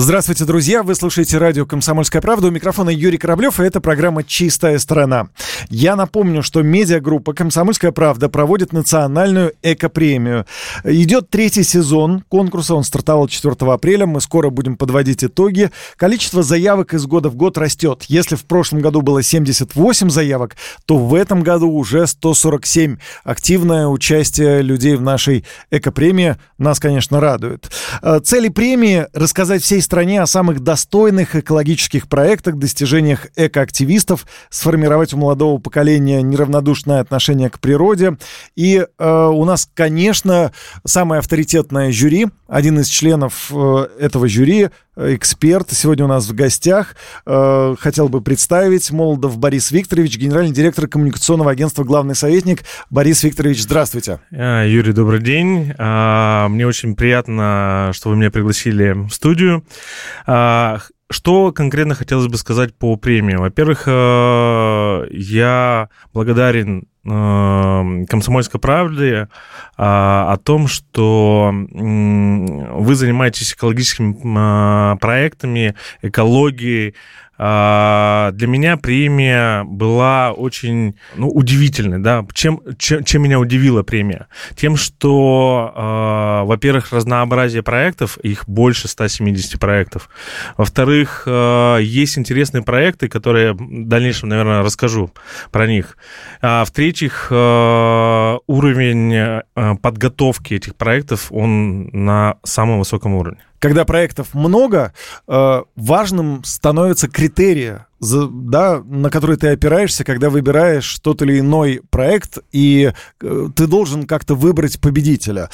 Здравствуйте, друзья! Вы слушаете радио «Комсомольская правда». У микрофона Юрий Кораблев, и это программа «Чистая сторона». Я напомню, что медиагруппа «Комсомольская правда» проводит национальную экопремию. Идет третий сезон конкурса, он стартовал 4 апреля, мы скоро будем подводить итоги. Количество заявок из года в год растет. Если в прошлом году было 78 заявок, то в этом году уже 147. Активное участие людей в нашей экопремии нас, конечно, радует. Э, цели премии — рассказать всей стране о самых достойных экологических проектах, достижениях экоактивистов, сформировать у молодого поколения неравнодушное отношение к природе. И э, у нас, конечно, самое авторитетное жюри, один из членов э, этого жюри, эксперт, сегодня у нас в гостях. Э, хотел бы представить Молодов Борис Викторович, генеральный директор коммуникационного агентства «Главный советник». Борис Викторович, здравствуйте. Э, Юрий, добрый день. Э, мне очень приятно, что вы меня пригласили в студию. А, что конкретно хотелось бы сказать по премии? Во-первых, э, я благодарен «Комсомольской правде» о том, что вы занимаетесь экологическими проектами, экологией, для меня премия была очень ну, удивительной. Да? Чем, чем, чем меня удивила премия? Тем, что, э, во-первых, разнообразие проектов, их больше 170 проектов. Во-вторых, э, есть интересные проекты, которые в дальнейшем, наверное, расскажу про них. А в-третьих, э, уровень э, подготовки этих проектов, он на самом высоком уровне когда проектов много, э, важным становятся критерии, да, на которые ты опираешься, когда выбираешь тот или иной проект, и ты должен как-то выбрать победителя.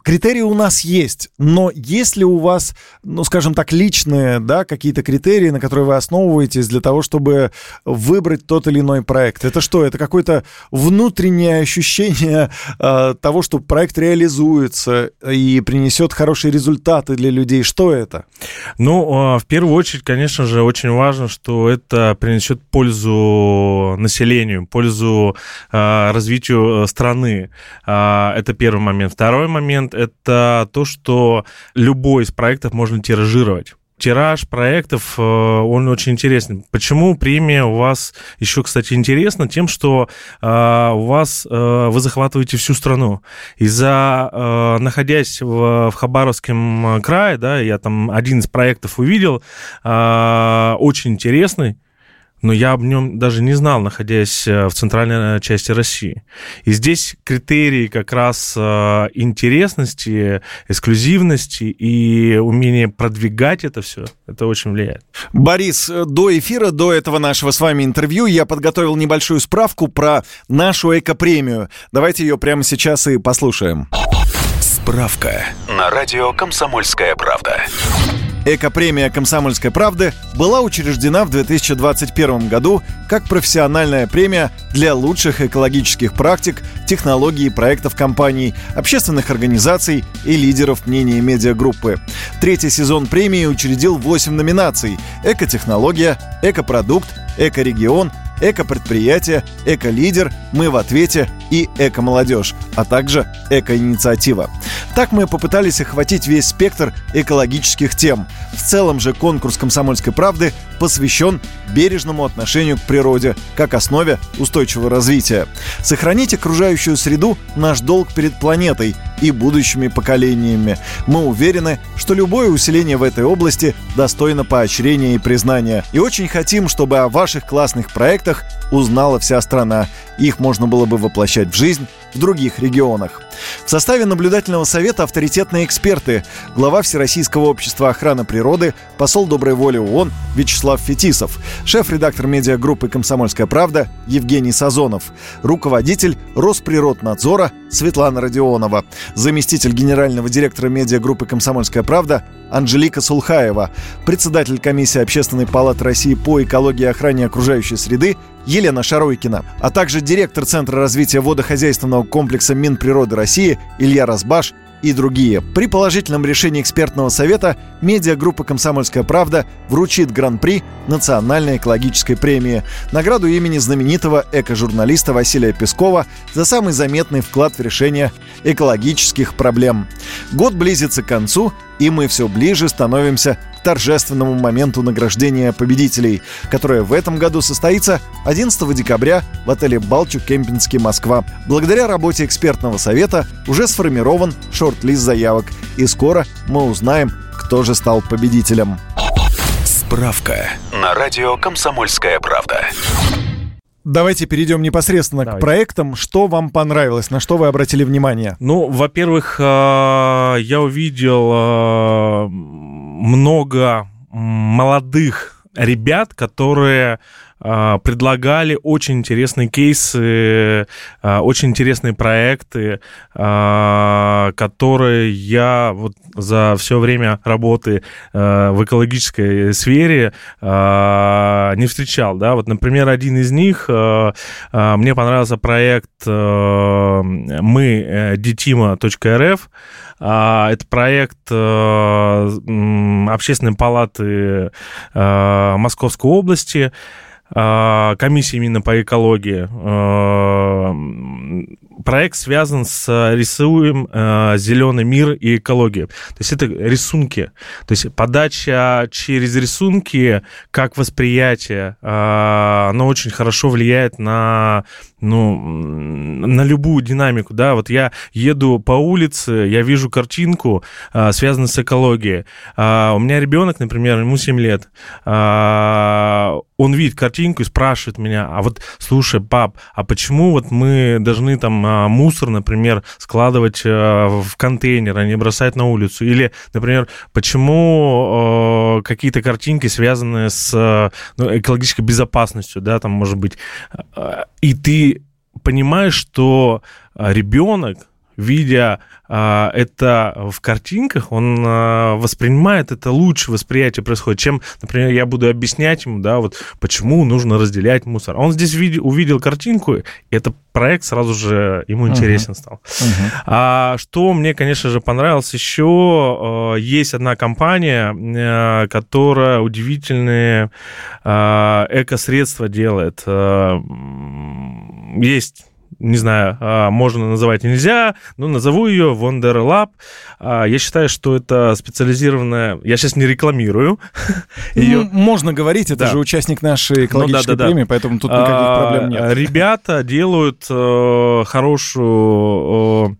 Э, Критерии у нас есть, но есть ли у вас, ну, скажем так, личные, да, какие-то критерии, на которые вы основываетесь для того, чтобы выбрать тот или иной проект? Это что? Это какое-то внутреннее ощущение э, того, что проект реализуется и принесет хорошие результаты для людей? Что это? Ну, а, в первую очередь, конечно же, очень важно, что это принесет пользу населению, пользу э, развитию страны. Э, это первый момент. Второй момент момент — это то, что любой из проектов можно тиражировать тираж проектов, э, он очень интересный. Почему премия у вас еще, кстати, интересна? Тем, что э, у вас э, вы захватываете всю страну. Из-за, находясь в, в Хабаровском крае, да, я там один из проектов увидел, очень интересный, но я об нем даже не знал, находясь э, в центральной э, части России. И здесь критерии как раз э, интересности, эксклюзивности и умение продвигать это все, это очень влияет. Борис, до эфира, до этого нашего с вами интервью я подготовил небольшую справку про нашу экопремию. Давайте ее прямо сейчас и послушаем. Справка на радио «Комсомольская правда». Экопремия «Комсомольской правды» была учреждена в 2021 году как профессиональная премия для лучших экологических практик, технологий и проектов компаний, общественных организаций и лидеров мнения медиагруппы. Третий сезон премии учредил 8 номинаций – экотехнология, экопродукт, экорегион, эко-предприятие, эко-лидер, мы в ответе и эко-молодежь, а также эко-инициатива. Так мы попытались охватить весь спектр экологических тем. В целом же конкурс «Комсомольской правды» посвящен бережному отношению к природе как основе устойчивого развития. Сохранить окружающую среду – наш долг перед планетой и будущими поколениями. Мы уверены, что любое усиление в этой области достойно поощрения и признания. И очень хотим, чтобы о ваших классных проектах узнала вся страна. Их можно было бы воплощать в жизнь в других регионах. В составе наблюдательного совета авторитетные эксперты, глава Всероссийского общества охраны природы, посол доброй воли ООН Вячеслав Фетисов, шеф-редактор медиагруппы «Комсомольская правда» Евгений Сазонов, руководитель Росприроднадзора Светлана Родионова, заместитель генерального директора медиагруппы «Комсомольская правда» Анжелика Сулхаева, председатель комиссии Общественной палаты России по экологии и охране окружающей среды Елена Шаройкина, а также директор Центра развития водохозяйственного комплекса Минприроды России Илья Разбаш и другие. При положительном решении экспертного совета медиагруппа «Комсомольская правда» вручит гран-при Национальной экологической премии, награду имени знаменитого эко-журналиста Василия Пескова за самый заметный вклад в решение экологических проблем. Год близится к концу, и мы все ближе становимся к торжественному моменту награждения победителей, которое в этом году состоится 11 декабря в отеле «Балчук Кемпинский, Москва». Благодаря работе экспертного совета уже сформирован шорт-лист заявок, и скоро мы узнаем, кто же стал победителем. Справка на радио «Комсомольская правда». Давайте перейдем непосредственно Давайте. к проектам. Что вам понравилось, на что вы обратили внимание? Ну, во-первых, э, я увидел э, много молодых ребят, которые а, предлагали очень интересные кейсы, а, очень интересные проекты, а, которые я вот за все время работы в экологической сфере не встречал. Да? Вот, например, один из них, мне понравился проект мы детима.рф. Это проект Общественной палаты Московской области. А, комиссии именно по экологии. А, проект связан с рисуем а, зеленый мир и экологию. То есть это рисунки. То есть подача через рисунки, как восприятие, оно очень хорошо влияет на ну, на любую динамику, да, вот я еду по улице, я вижу картинку, а, связанную с экологией. А, у меня ребенок, например, ему 7 лет, а, он видит картинку и спрашивает меня, а вот, слушай, пап, а почему вот мы должны там а, мусор, например, складывать а, в контейнер, а не бросать на улицу? Или, например, почему а, какие-то картинки связаны с ну, экологической безопасностью, да, там, может быть, и ты понимаешь, что а, ребенок, видя а, это в картинках, он а, воспринимает это лучше, восприятие происходит, чем, например, я буду объяснять ему, да, вот почему нужно разделять мусор. Он здесь видел, увидел картинку, и этот проект сразу же ему интересен uh-huh. стал. Uh-huh. А, что мне, конечно же, понравилось еще, есть одна компания, э, которая удивительные эко-средства делает. Есть не знаю, а, можно называть нельзя, но назову ее Wonderlab. А, я считаю, что это специализированная... Я сейчас не рекламирую. ее... Ну, можно говорить, это да. же участник нашей экологической ну, да, да, премии, поэтому тут никаких а, проблем нет. Ребята делают э, хорошую...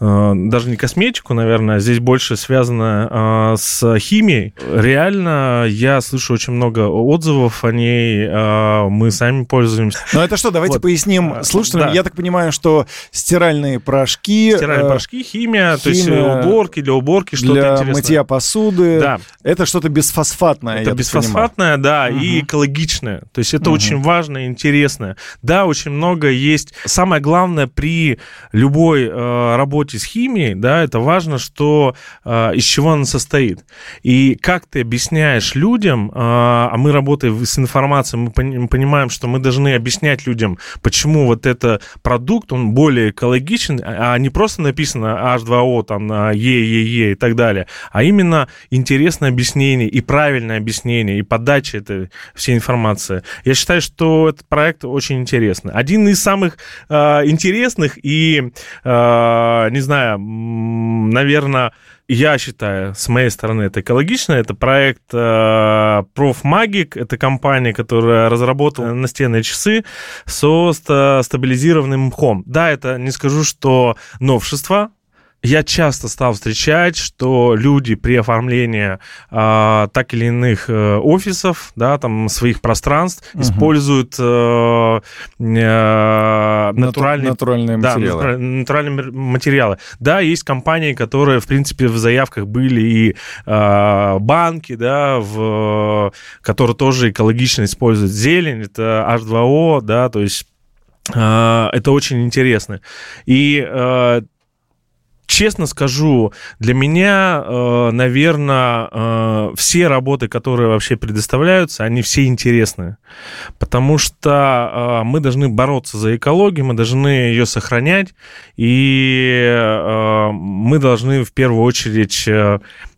Э, даже не косметику, наверное, здесь больше связано э, с химией. Реально, я слышу очень много отзывов о ней, э, мы сами пользуемся. Ну это что, давайте вот. поясним слушателям. Да. Я так понимаю, что стиральные порошки... Стиральные порошки, химия, химия, то есть уборки, для уборки, что-то Для интересное. мытья посуды. Да. Это что-то бесфосфатное, Это бесфосфатное, да, угу. и экологичное. То есть это угу. очень важно и интересно. Да, очень много есть. Самое главное при любой работе работе с химией, да, это важно, что э, из чего она состоит. И как ты объясняешь людям, э, а мы работаем с информацией, мы понимаем, что мы должны объяснять людям, почему вот этот продукт, он более экологичен, а, а не просто написано H2O, там, ЕЕЕ и так далее, а именно интересное объяснение и правильное объяснение, и подача этой всей информации. Я считаю, что этот проект очень интересный. Один из самых э, интересных и, э, не не знаю, наверное, я считаю, с моей стороны, это экологично. Это проект э, ProfMagic. Это компания, которая разработала настенные часы со стабилизированным мхом. Да, это не скажу, что новшество, я часто стал встречать, что люди при оформлении э, так или иных э, офисов, да, там своих пространств угу. используют э, э, натуральные, натуральные материалы. Да, натуральные материалы. Да, есть компании, которые, в принципе, в заявках были и э, банки, да, в, которые тоже экологично используют зелень, это H2O, да, то есть э, это очень интересно. И э, честно скажу, для меня, э, наверное, э, все работы, которые вообще предоставляются, они все интересны. Потому что мы должны бороться за экологию, мы должны ее сохранять, и мы должны в первую очередь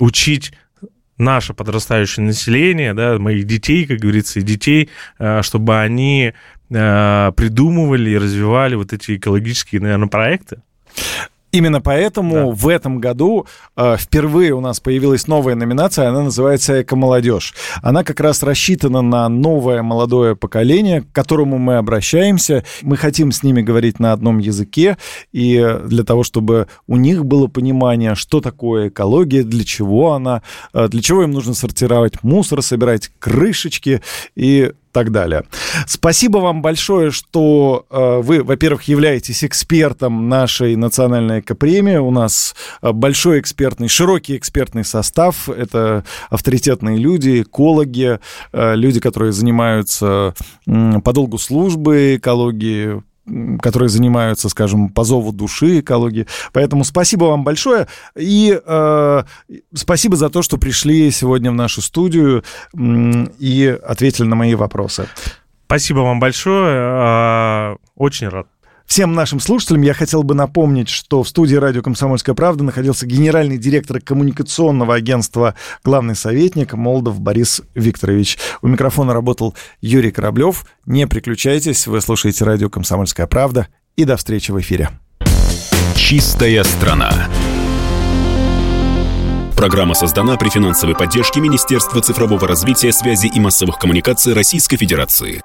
учить наше подрастающее население, да, моих детей, как говорится, и детей, чтобы они придумывали и развивали вот эти экологические, наверное, проекты. Именно поэтому да. в этом году э, впервые у нас появилась новая номинация, она называется «Эко-молодежь». Она как раз рассчитана на новое молодое поколение, к которому мы обращаемся. Мы хотим с ними говорить на одном языке, и для того, чтобы у них было понимание, что такое экология, для чего она, э, для чего им нужно сортировать мусор, собирать крышечки и так далее. Спасибо вам большое, что э, вы, во-первых, являетесь экспертом нашей национальной экопремии. У нас э, большой экспертный, широкий экспертный состав. Это авторитетные люди, экологи, э, люди, которые занимаются по долгу службы экологии, которые занимаются, скажем, по зову души экологии. Поэтому спасибо вам большое. И э, спасибо за то, что пришли сегодня в нашу студию и ответили на мои вопросы. Спасибо вам большое. А, очень рад. Всем нашим слушателям я хотел бы напомнить, что в студии радио «Комсомольская правда» находился генеральный директор коммуникационного агентства «Главный советник» Молдов Борис Викторович. У микрофона работал Юрий Кораблев. Не переключайтесь, вы слушаете радио «Комсомольская правда». И до встречи в эфире. Чистая страна. Программа создана при финансовой поддержке Министерства цифрового развития, связи и массовых коммуникаций Российской Федерации.